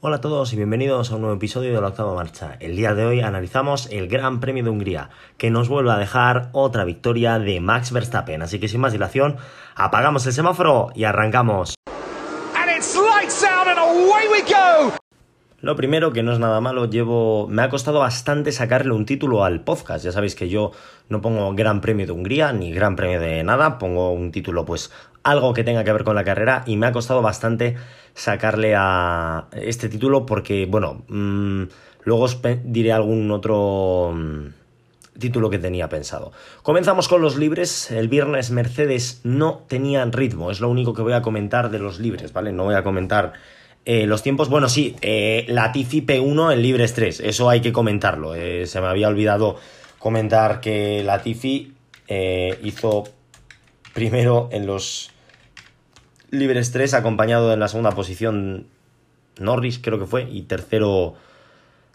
Hola a todos y bienvenidos a un nuevo episodio de la octava marcha. El día de hoy analizamos el Gran Premio de Hungría, que nos vuelve a dejar otra victoria de Max Verstappen. Así que sin más dilación, apagamos el semáforo y arrancamos. Lo primero, que no es nada malo, llevo. Me ha costado bastante sacarle un título al podcast. Ya sabéis que yo no pongo Gran Premio de Hungría ni Gran Premio de nada. Pongo un título, pues, algo que tenga que ver con la carrera. Y me ha costado bastante sacarle a este título porque, bueno, mm, luego os diré algún otro mm, título que tenía pensado. Comenzamos con los libres. El viernes Mercedes no tenían ritmo. Es lo único que voy a comentar de los libres, ¿vale? No voy a comentar eh, los tiempos, bueno, sí, eh, la Tifi P1 en Libres 3, eso hay que comentarlo. Eh, se me había olvidado comentar que la Tifi hizo primero en los Libres 3, acompañado en la segunda posición Norris, creo que fue, y tercero,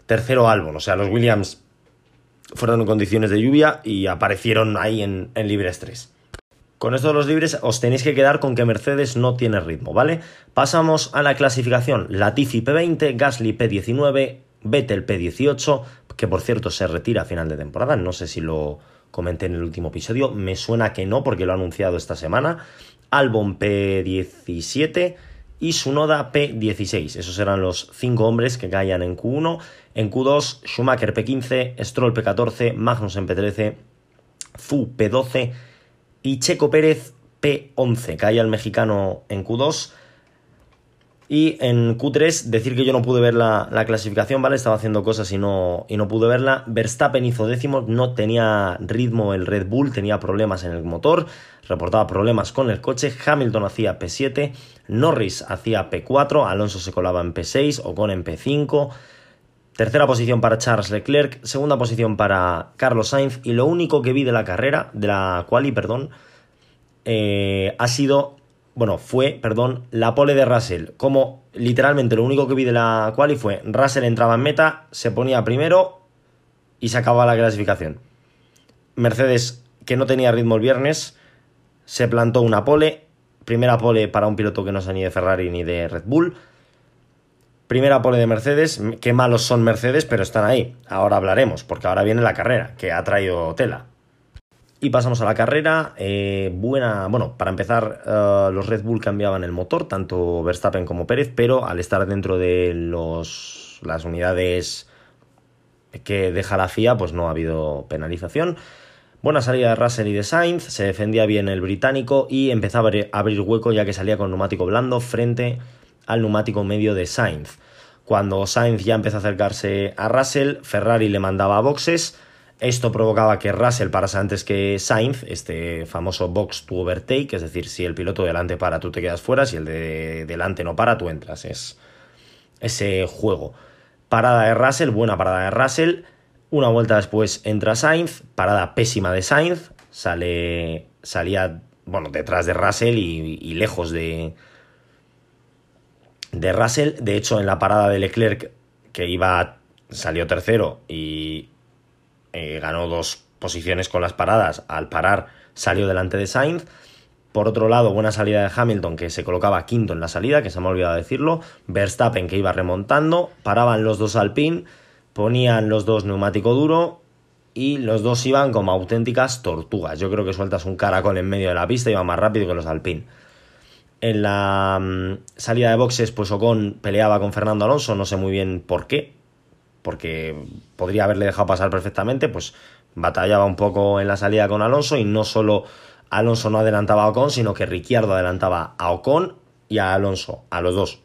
tercero Albon. O sea, los Williams fueron en condiciones de lluvia y aparecieron ahí en, en Libres 3. Con esto de los libres os tenéis que quedar con que Mercedes no tiene ritmo, ¿vale? Pasamos a la clasificación. Latifi P20, Gasly P19, Vettel P18, que por cierto se retira a final de temporada, no sé si lo comenté en el último episodio, me suena que no porque lo ha anunciado esta semana. Albon P17 y Sunoda P16. Esos serán los cinco hombres que caían en Q1. En Q2, Schumacher P15, Stroll P14, Magnussen P13, Fu P12 y Checo Pérez P11, cae al mexicano en Q2. Y en Q3, decir que yo no pude ver la, clasificación, ¿vale? Estaba haciendo cosas y no, y no pude verla. Verstappen hizo décimo, no tenía ritmo el Red Bull, tenía problemas en el motor, reportaba problemas con el coche. Hamilton hacía P7, Norris hacía P4, Alonso se colaba en P6, Ocon en P5. Tercera posición para Charles Leclerc, segunda posición para Carlos Sainz y lo único que vi de la carrera, de la quali, perdón, eh, ha sido, bueno, fue, perdón, la pole de Russell. Como literalmente lo único que vi de la quali fue Russell entraba en meta, se ponía primero y se acababa la clasificación. Mercedes, que no tenía ritmo el viernes, se plantó una pole, primera pole para un piloto que no sea ni de Ferrari ni de Red Bull Primera pole de Mercedes, qué malos son Mercedes, pero están ahí. Ahora hablaremos, porque ahora viene la carrera, que ha traído tela. Y pasamos a la carrera. Eh, buena, bueno, para empezar, eh, los Red Bull cambiaban el motor, tanto Verstappen como Pérez, pero al estar dentro de los, las unidades que deja la FIA, pues no ha habido penalización. Buena salida de Russell y de Sainz, se defendía bien el británico y empezaba a abrir hueco ya que salía con neumático blando frente al neumático medio de Sainz. Cuando Sainz ya empezó a acercarse a Russell, Ferrari le mandaba a boxes. Esto provocaba que Russell parase antes que Sainz, este famoso box to overtake, es decir, si el piloto delante para, tú te quedas fuera, si el de delante no para, tú entras. Es ese juego. Parada de Russell, buena parada de Russell. Una vuelta después entra Sainz, parada pésima de Sainz, sale, salía bueno, detrás de Russell y lejos de, de Russell. De hecho, en la parada de Leclerc, que iba, salió tercero y eh, ganó dos posiciones con las paradas, al parar salió delante de Sainz. Por otro lado, buena salida de Hamilton, que se colocaba quinto en la salida, que se me ha olvidado decirlo. Verstappen, que iba remontando. Paraban los dos Alpine, ponían los dos neumático duro y los dos iban como auténticas tortugas. Yo creo que sueltas un caracol en medio de la pista y iba más rápido que los Alpine. En la mm, salida de boxes, pues Ocon peleaba con Fernando Alonso, no sé muy bien por qué, porque podría haberle dejado pasar perfectamente, pues batallaba un poco en la salida con Alonso y no solo Alonso no adelantaba a Ocon, sino que Ricciardo adelantaba a Ocon y a Alonso, a los dos.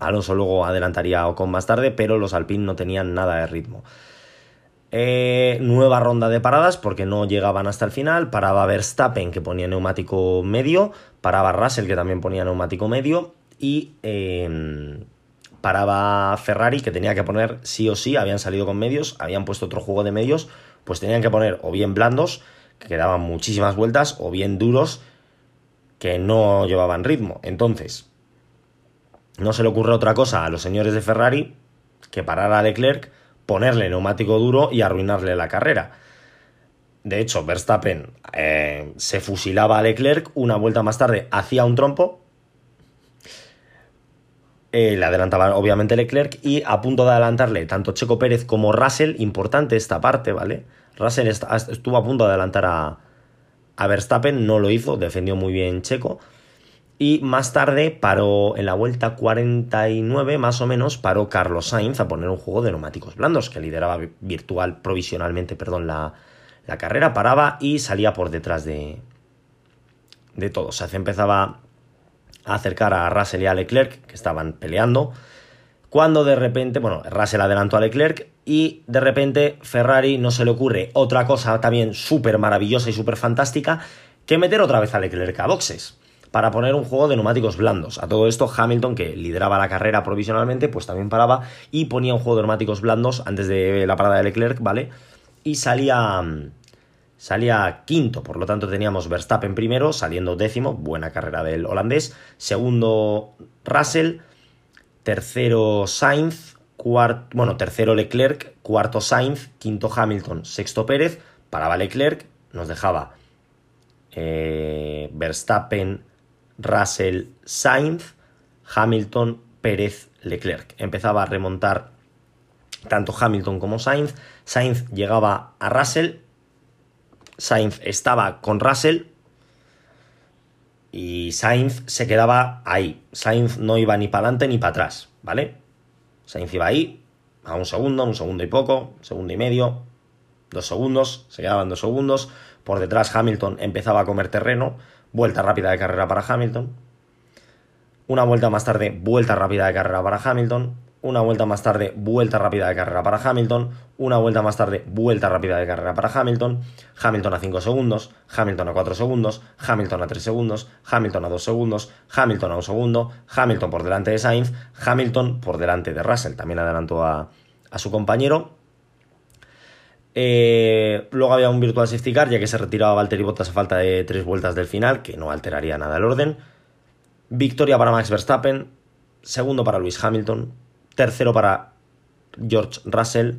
Alonso luego adelantaría a Ocon más tarde, pero los Alpine no tenían nada de ritmo. Eh, nueva ronda de paradas porque no llegaban hasta el final. Paraba Verstappen que ponía neumático medio. Paraba Russell que también ponía neumático medio. Y em, paraba Ferrari que tenía que poner sí o sí. Habían salido con medios. Habían puesto otro juego de medios. Pues tenían que poner o bien blandos que quedaban muchísimas vueltas o bien duros que no llevaban ritmo. Entonces, no se le ocurre otra cosa a los señores de Ferrari que parar a Leclerc ponerle neumático duro y arruinarle la carrera. De hecho, Verstappen eh, se fusilaba a Leclerc, una vuelta más tarde hacía un trompo. Eh, le adelantaba obviamente Leclerc y a punto de adelantarle tanto Checo Pérez como Russell, importante esta parte, ¿vale? Russell estuvo a punto de adelantar a, Verstappen, no lo hizo, defendió muy bien Checo. Y más tarde paró en la vuelta 49, más o menos, paró Carlos Sainz a poner un juego de neumáticos blandos, que lideraba virtual, provisionalmente, perdón, la, la carrera, paraba y salía por detrás de, de todos. Se empezaba a acercar a Russell y a Leclerc, que estaban peleando, cuando de repente, bueno, Russell adelantó a Leclerc y de repente Ferrari no se le ocurre otra cosa también súper maravillosa y súper fantástica que meter otra vez a Leclerc a boxes para poner un juego de neumáticos blandos. A todo esto, Hamilton, que lideraba la carrera provisionalmente, pues también paraba y ponía un juego de neumáticos blandos antes de la parada de Leclerc, ¿vale? Y salía, salía quinto, por lo tanto teníamos Verstappen primero, saliendo décimo, buena carrera del holandés, segundo Russell, tercero Sainz, cuarto, bueno, tercero Leclerc, cuarto Sainz, quinto Hamilton, sexto Pérez, paraba Leclerc, nos dejaba eh, Verstappen, Russell, Sainz, Hamilton, Pérez, Leclerc. Empezaba a remontar tanto Hamilton como Sainz. Sainz llegaba a Russell. Sainz estaba con Russell. Y Sainz se quedaba ahí. Sainz no iba ni para adelante ni para atrás, ¿vale? Sainz iba ahí, a un segundo, un segundo y poco, segundo y medio, dos segundos, se quedaban dos segundos. Por detrás Hamilton empezaba a comer terreno. Vuelta rápida de carrera para Hamilton. Una vuelta más tarde, vuelta rápida de carrera para Hamilton. Una vuelta más tarde, vuelta rápida de carrera para Hamilton. Una vuelta más tarde, vuelta rápida de carrera para Hamilton. Hamilton a 5 segundos. Hamilton a 4 segundos. Hamilton a 3 segundos. Hamilton a 2 segundos. Hamilton a 1 segundo. Hamilton por delante de Sainz. Hamilton por delante de Russell. También adelantó a, su compañero. Eh, luego había un Virtual Safety Car, ya que se retiraba Valtteri Bottas a falta de tres vueltas del final, que no alteraría nada el orden. Victoria para Max Verstappen, segundo para Lewis Hamilton, tercero para George Russell,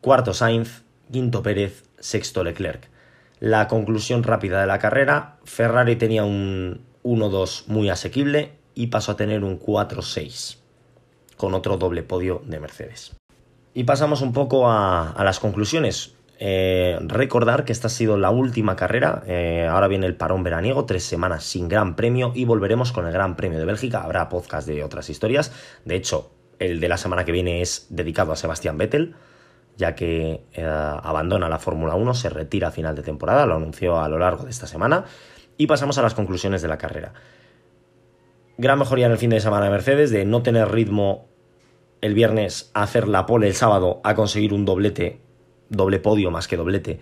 cuarto Sainz, quinto Pérez, sexto Leclerc. La conclusión rápida de la carrera, Ferrari tenía un 1-2 muy asequible y pasó a tener un 4-6, con otro doble podio de Mercedes. Y pasamos un poco a, las conclusiones. Eh, recordar que esta ha sido la última carrera, eh, ahora viene el parón veraniego, tres semanas sin gran premio y volveremos con el Gran Premio de Bélgica, habrá podcast de otras historias, de hecho el de la semana que viene es dedicado a Sebastián Vettel, ya que eh, abandona la Fórmula 1, se retira a final de temporada, lo anunció a lo largo de esta semana, y pasamos a las conclusiones de la carrera. Gran mejoría en el fin de semana de Mercedes, de no tener ritmo el viernes a hacer la pole el sábado a conseguir un doblete, doble podio más que doblete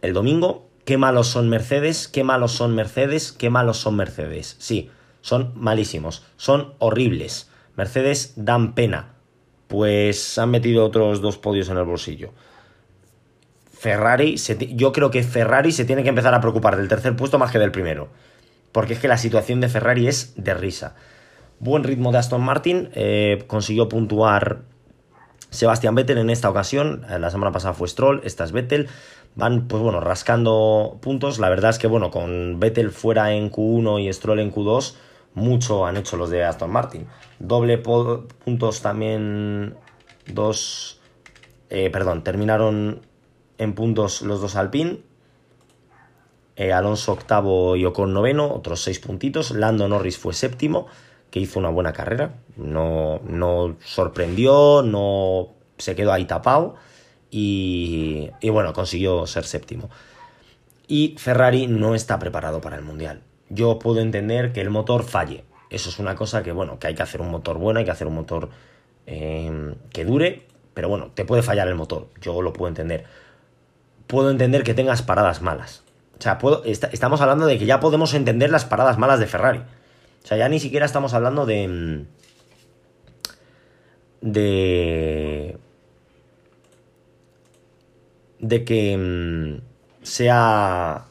el domingo. Qué malos son Mercedes, qué malos son Mercedes, qué malos son Mercedes. Sí, son malísimos, son horribles. Mercedes dan pena, pues han metido otros dos podios en el bolsillo. Ferrari, yo creo que Ferrari se tiene que empezar a preocupar del tercer puesto más que del primero. Porque es que la situación de Ferrari es de risa. Buen ritmo de Aston Martin, eh, consiguió puntuar Sebastián Vettel en esta ocasión, eh, la semana pasada fue Stroll, esta es Vettel, van pues bueno, rascando puntos, la verdad es que bueno, con Vettel fuera en Q1 y Stroll en Q2, mucho han hecho los de Aston Martin. Doble puntos también, dos, eh, perdón, terminaron en puntos los dos Alpine, Alonso octavo y Ocon noveno, otros seis puntitos, Lando Norris fue séptimo, que hizo una buena carrera, no, no sorprendió, no se quedó ahí tapado y, y bueno, consiguió ser séptimo. Y Ferrari no está preparado para el Mundial. Yo puedo entender que el motor falle. Eso es una cosa que, bueno, que hay que hacer un motor bueno, hay que hacer un motor eh, que dure, pero bueno, te puede fallar el motor, yo lo puedo entender. Puedo entender que tengas paradas malas. O sea, puedo, estamos hablando de que ya podemos entender las paradas malas de Ferrari. O sea, ya ni siquiera estamos hablando de... Mm, de... De que mm, sea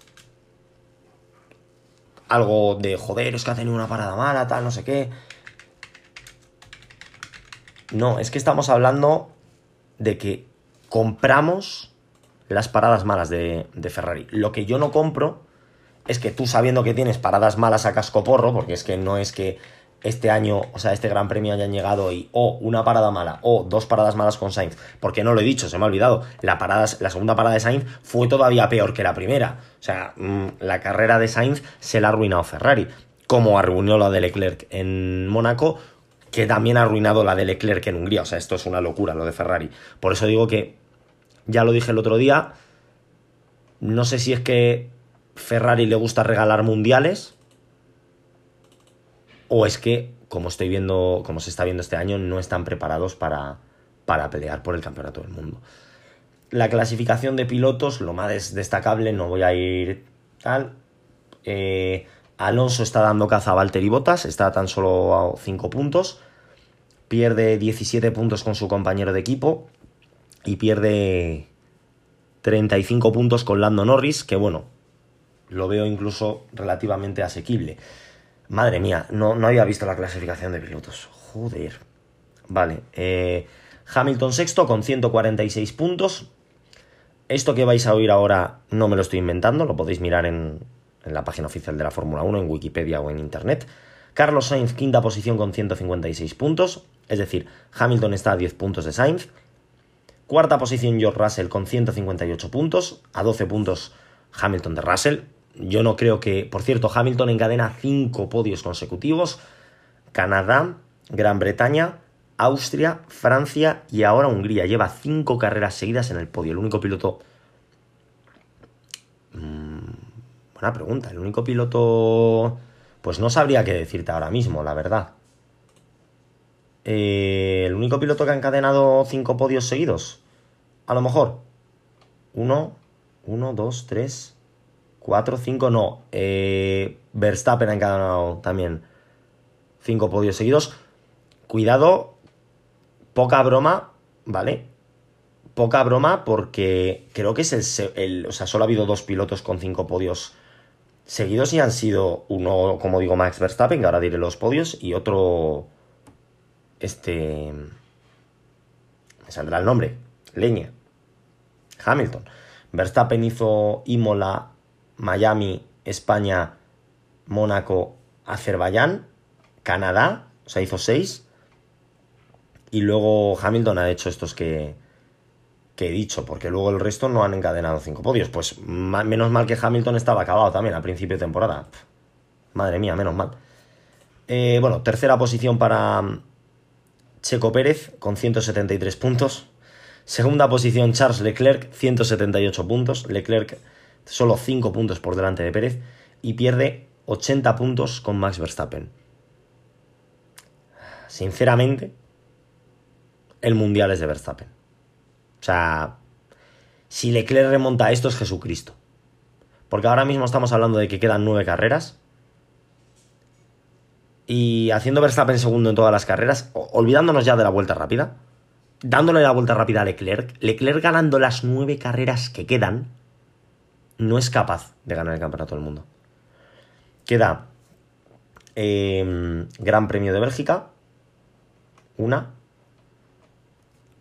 algo de joder, es que ha tenido una parada mala, tal, no sé qué. No, es que estamos hablando de que compramos las paradas malas de, Ferrari. Lo que yo no compro es que tú sabiendo que tienes paradas malas a cascoporro, porque es que no es que este año, o sea, este gran premio hayan llegado y o una parada mala o dos paradas malas con Sainz, porque no lo he dicho, se me ha olvidado, la, parada, la segunda parada de Sainz fue todavía peor que la primera. O sea, mm, la carrera de Sainz se la ha arruinado Ferrari, como arruinó la de Leclerc en Mónaco, que también ha arruinado la de Leclerc en Hungría. O sea, esto es una locura lo de Ferrari. Por eso digo que, ya lo dije el otro día, no sé si es que Ferrari le gusta regalar mundiales o es que, como estoy viendo, como se está viendo este año, no están preparados para, para pelear por el campeonato del mundo. La clasificación de pilotos, lo más destacable, no voy a ir tal. Eh, Alonso está dando caza a Valtteri Bottas, está tan solo a 5 puntos. Pierde 17 puntos con su compañero de equipo y pierde 35 puntos con Lando Norris, que bueno, lo veo incluso relativamente asequible. Madre mía, no, no había visto la clasificación de pilotos. Joder. Vale. Eh, Hamilton sexto con 146 puntos. Esto que vais a oír ahora no me lo estoy inventando, lo podéis mirar en, en la página oficial de la Fórmula 1, en Wikipedia o en Internet. Carlos Sainz, quinta posición con 156 puntos, es decir, Hamilton está a 10 puntos de Sainz. Cuarta posición George Russell con 158 puntos, a 12 puntos Hamilton de Russell, yo no creo que, por cierto, Hamilton encadena cinco podios consecutivos. Canadá, Gran Bretaña, Austria, Francia y ahora Hungría. Lleva cinco carreras seguidas en el podio. El único piloto... Mm, buena pregunta. El único piloto... Pues no sabría qué decirte ahora mismo, la verdad. Eh, el único piloto que ha encadenado cinco podios seguidos. A lo mejor. Uno, uno, dos, tres, 4, 5 no. Eh, Verstappen ha encadenado también 5 podios seguidos. Cuidado, poca broma, ¿vale? Poca broma porque creo que es el, O sea, solo ha habido dos pilotos con 5 podios seguidos y han sido uno, como digo, Max Verstappen, que ahora diré los podios, y otro... Este... Me saldrá el nombre. Leña. Hamilton. Verstappen hizo Imola Miami, España, Mónaco, Azerbaiyán, Canadá, o sea, hizo seis. Y luego Hamilton ha hecho estos que, que he dicho, porque luego el resto no han encadenado cinco podios. Pues menos mal que Hamilton estaba acabado también a principio de temporada. madre mía, menos mal. Eh, bueno, tercera posición para mm, Checo Pérez con 173 puntos. Segunda posición Charles Leclerc, 178 puntos. Leclerc solo 5 puntos por delante de Pérez y pierde 80 puntos con Max Verstappen. Sinceramente, el mundial es de Verstappen. O sea, si Leclerc remonta esto es Jesucristo. Porque ahora mismo estamos hablando de que quedan 9 carreras. Y haciendo Verstappen segundo en todas las carreras, olvidándonos ya de la vuelta rápida, dándole la vuelta rápida a Leclerc, Leclerc ganando las 9 carreras que quedan, no es capaz de ganar el campeonato del mundo. Queda em, Gran Premio de Bélgica, una,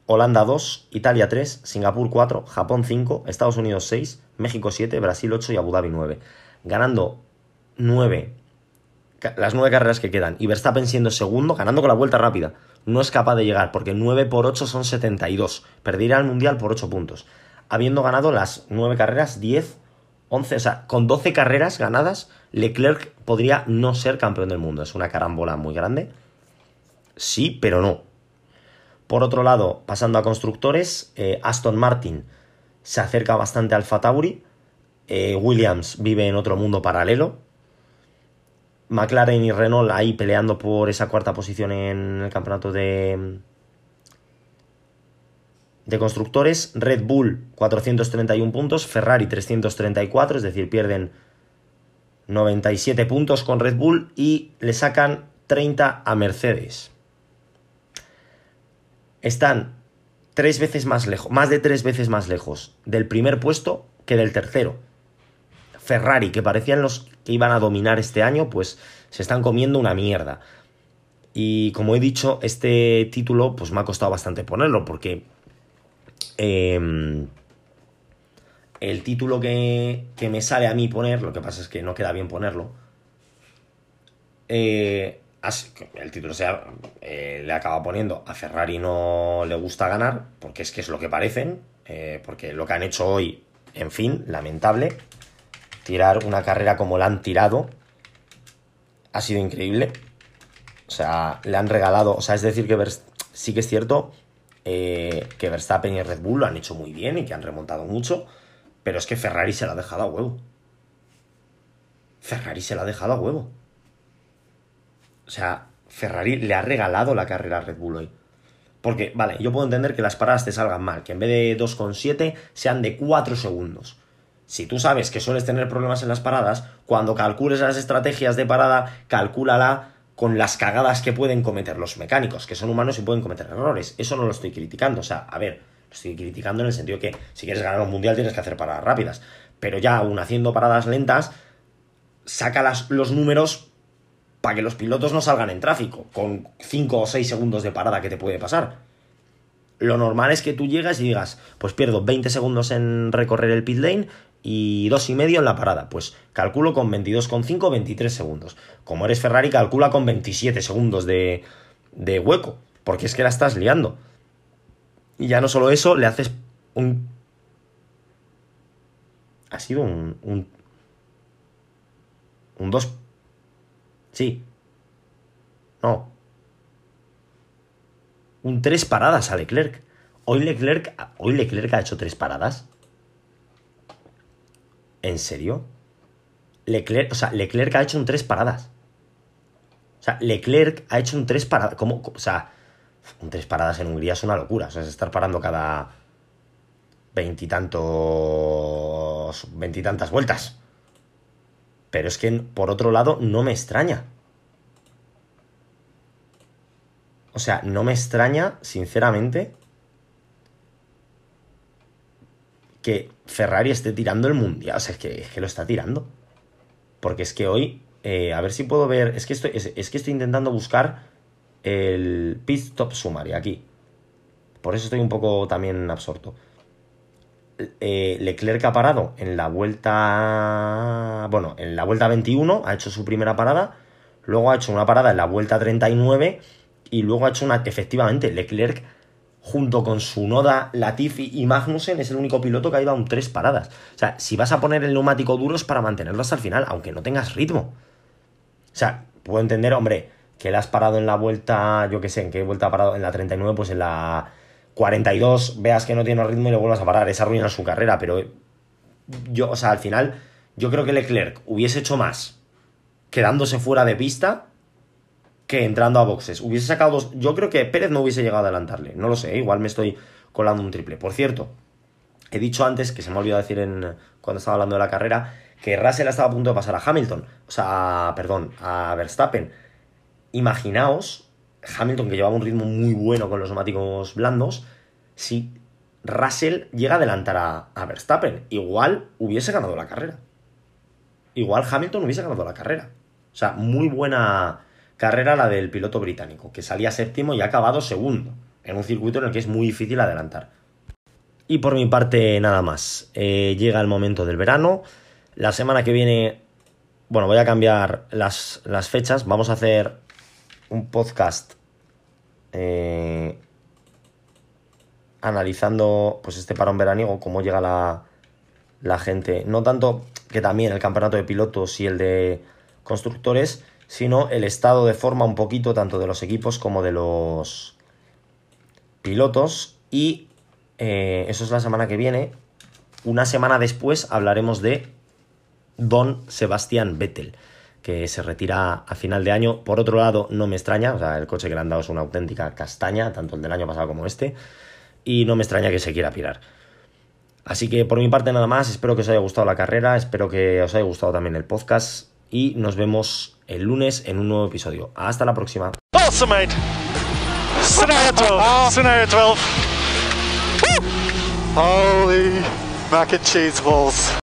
Holanda 2, Italia 3, Singapur 4, Japón 5, Estados Unidos 6, México 7, Brasil 8 y Abu Dhabi 9. Ganando 9, las 9 carreras que quedan y Verstappen siendo segundo, ganando con la vuelta rápida. No es capaz de llegar porque 9 por 8 son 72. Perdería el mundial por 8 puntos. Habiendo ganado las 9 carreras, 10 11, o sea, con 12 carreras ganadas, Leclerc podría no ser campeón del mundo. Es una carambola muy grande. Sí, pero no. Por otro lado, pasando a constructores, eh, Aston Martin se acerca bastante al Fatauri. Eh, Williams vive en otro mundo paralelo. McLaren y Renault ahí peleando por esa cuarta posición en el campeonato de, de constructores, Red Bull 431 puntos, Ferrari 334, es decir, pierden 97 puntos con Red Bull y le sacan 30 a Mercedes. Están tres veces más lejos, más de tres veces más lejos del primer puesto que del tercero. Ferrari, que parecían los que iban a dominar este año, pues se están comiendo una mierda. Y como he dicho, este título pues me ha costado bastante ponerlo porque Em, el título que, me sale a mí poner, lo que pasa es que no queda bien ponerlo, eh, el título sea, eh, le acaba poniendo a Ferrari no le gusta ganar, porque es que es lo que parecen, eh, porque lo que han hecho hoy, en fin, lamentable, tirar una carrera como la han tirado, ha sido increíble. O sea, le han regalado, o sea, es decir, que sí que es cierto eh, que Verstappen y Red Bull lo han hecho muy bien y que han remontado mucho, pero es que Ferrari se la ha dejado a huevo. Ferrari se la ha dejado a huevo. O sea, Ferrari le ha regalado la carrera a Red Bull hoy. Porque, vale, yo puedo entender que las paradas te salgan mal, que en vez de 2,7 sean de 4 segundos. Si tú sabes que sueles tener problemas en las paradas, cuando calcules las estrategias de parada, calcúlala con las cagadas que pueden cometer los mecánicos, que son humanos y pueden cometer errores. Eso no lo estoy criticando. O sea, a ver, lo estoy criticando en el sentido que si quieres ganar un mundial tienes que hacer paradas rápidas. Pero ya aún haciendo paradas lentas, saca los números para que los pilotos no salgan en tráfico, con 5 o 6 segundos de parada que te puede pasar. Lo normal es que tú llegas y digas, pues pierdo 20 segundos en recorrer el pit lane y dos y medio en la parada. Pues calculo con 22,5, 23 segundos. Como eres Ferrari, calcula con 27 segundos de, de hueco, porque es que la estás liando. Y ya no solo eso, le haces un... Ha sido un... Un, un 2 Sí. No. Un tres paradas a Leclerc. Hoy Leclerc, hoy Leclerc ha hecho tres paradas. ¿En serio? Leclerc, o sea, Leclerc ha hecho un tres paradas. O sea, Leclerc ha hecho un tres paradas. ¿Cómo? O sea, un tres paradas en Hungría es una locura. O sea, es estar parando cada veintitantos. veintitantas vueltas. Pero es que, por otro lado, no me extraña. O sea, no me extraña, sinceramente, que Ferrari esté tirando el mundial. O sea, es que, es que lo está tirando. Porque es que hoy, eh, a ver si puedo ver. Es que, estoy, es, que estoy intentando buscar el pit stop summary aquí. Por eso estoy un poco también absorto. Eh, Leclerc ha parado en la vuelta. Bueno, en la vuelta 21 ha hecho su primera parada. Luego ha hecho una parada en la vuelta 39. Y luego ha hecho una. Efectivamente, Leclerc, junto con su Noda, Latifi y Magnussen, es el único piloto que ha ido a un tres paradas. O sea, si vas a poner el neumático duro es para mantenerlo hasta el final, aunque no tengas ritmo. O sea, puedo entender, hombre, que él has parado en la vuelta. Yo qué sé, en qué vuelta ha parado en la 39, pues en la 42 veas que no tiene ritmo y le vuelvas a parar, es arruinar su carrera, pero yo, o sea, al final, yo creo que Leclerc hubiese hecho más quedándose fuera de pista que entrando a boxes. Hubiese sacado dos. Yo creo que Pérez no hubiese llegado a adelantarle. No lo sé, igual me estoy colando un triple. Por cierto, he dicho antes, que se me ha olvidado decir en, cuando estaba hablando de la carrera, que Russell estaba a punto de pasar a Hamilton. O sea, perdón, a Verstappen. Imaginaos Hamilton, que llevaba un ritmo muy bueno con los neumáticos blandos, si Russell llega a adelantar a, Verstappen, igual hubiese ganado la carrera. Igual Hamilton hubiese ganado la carrera. O sea, muy buena carrera la del piloto británico, que salía séptimo y ha acabado segundo, en un circuito en el que es muy difícil adelantar. Y por mi parte, nada más. Eh, llega el momento del verano. La semana que viene, bueno, voy a cambiar las, las fechas. Vamos a hacer un podcast eh, analizando pues este parón veraniego, cómo llega la, la gente, no tanto que también el campeonato de pilotos y el de constructores, sino el estado de forma un poquito tanto de los equipos como de los pilotos y eh, eso es la semana que viene. Una semana después hablaremos de Don Sebastián Vettel que se retira a final de año. Por otro lado, no me extraña, o sea, el coche que le han dado es una auténtica castaña, tanto el del año pasado como este, y no me extraña que se quiera pirar. Así que por mi parte nada más, espero que os haya gustado la carrera, espero que os haya gustado también el podcast y nos vemos el lunes en un nuevo episodio. Hasta la próxima. Awesome, Holy mac and cheese balls.